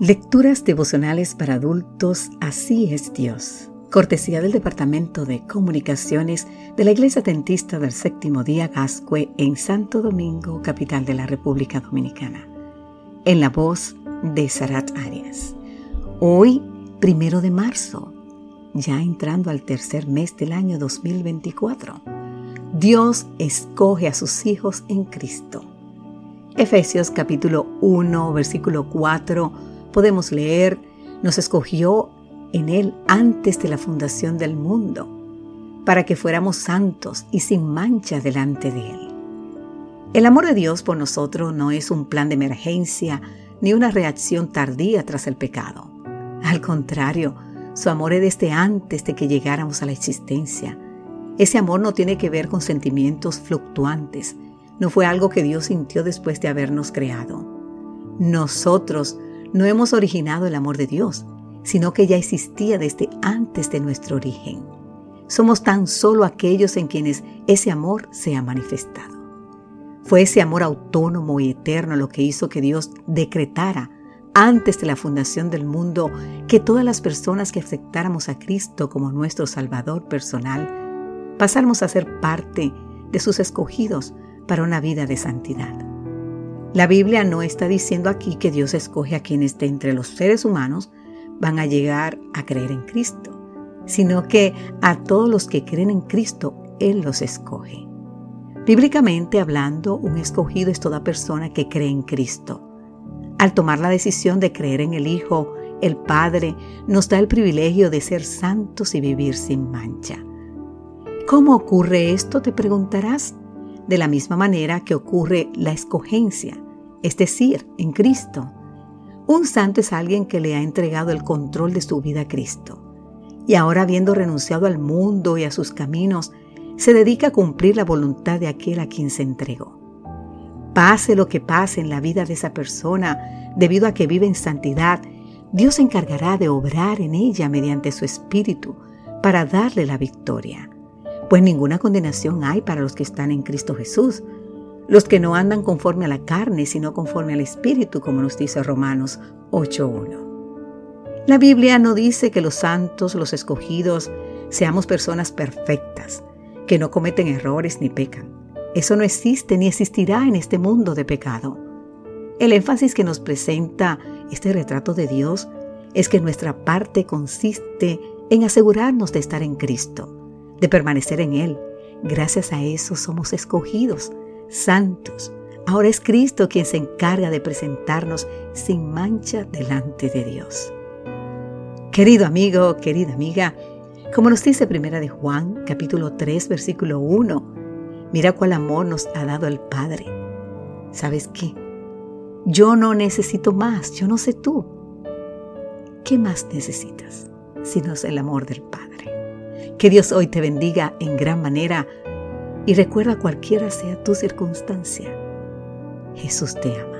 Lecturas devocionales para adultos, así es Dios. Cortesía del Departamento de Comunicaciones de la Iglesia Dentista del Séptimo Día Gascue en Santo Domingo, capital de la República Dominicana. En la voz de Sarat Arias. Hoy, primero de marzo, ya entrando al tercer mes del año 2024, Dios escoge a sus hijos en Cristo. Efesios capítulo 1, versículo 4 podemos leer, nos escogió en Él antes de la fundación del mundo, para que fuéramos santos y sin mancha delante de Él. El amor de Dios por nosotros no es un plan de emergencia ni una reacción tardía tras el pecado. Al contrario, su amor es desde antes de que llegáramos a la existencia. Ese amor no tiene que ver con sentimientos fluctuantes, no fue algo que Dios sintió después de habernos creado. Nosotros no hemos originado el amor de Dios, sino que ya existía desde antes de nuestro origen. Somos tan solo aquellos en quienes ese amor se ha manifestado. Fue ese amor autónomo y eterno lo que hizo que Dios decretara antes de la fundación del mundo que todas las personas que aceptáramos a Cristo como nuestro Salvador personal pasáramos a ser parte de sus escogidos para una vida de santidad. La Biblia no está diciendo aquí que Dios escoge a quienes de entre los seres humanos van a llegar a creer en Cristo, sino que a todos los que creen en Cristo, Él los escoge. Bíblicamente hablando, un escogido es toda persona que cree en Cristo. Al tomar la decisión de creer en el Hijo, el Padre nos da el privilegio de ser santos y vivir sin mancha. ¿Cómo ocurre esto? Te preguntarás de la misma manera que ocurre la escogencia, es decir, en Cristo. Un santo es alguien que le ha entregado el control de su vida a Cristo y ahora habiendo renunciado al mundo y a sus caminos, se dedica a cumplir la voluntad de aquel a quien se entregó. Pase lo que pase en la vida de esa persona, debido a que vive en santidad, Dios se encargará de obrar en ella mediante su espíritu para darle la victoria pues ninguna condenación hay para los que están en Cristo Jesús, los que no andan conforme a la carne, sino conforme al Espíritu, como nos dice Romanos 8.1. La Biblia no dice que los santos, los escogidos, seamos personas perfectas, que no cometen errores ni pecan. Eso no existe ni existirá en este mundo de pecado. El énfasis que nos presenta este retrato de Dios es que nuestra parte consiste en asegurarnos de estar en Cristo de permanecer en Él. Gracias a eso somos escogidos, santos. Ahora es Cristo quien se encarga de presentarnos sin mancha delante de Dios. Querido amigo, querida amiga, como nos dice Primera de Juan, capítulo 3, versículo 1, mira cuál amor nos ha dado el Padre. ¿Sabes qué? Yo no necesito más, yo no sé tú. ¿Qué más necesitas si no es el amor del Padre? Que Dios hoy te bendiga en gran manera y recuerda cualquiera sea tu circunstancia. Jesús te ama.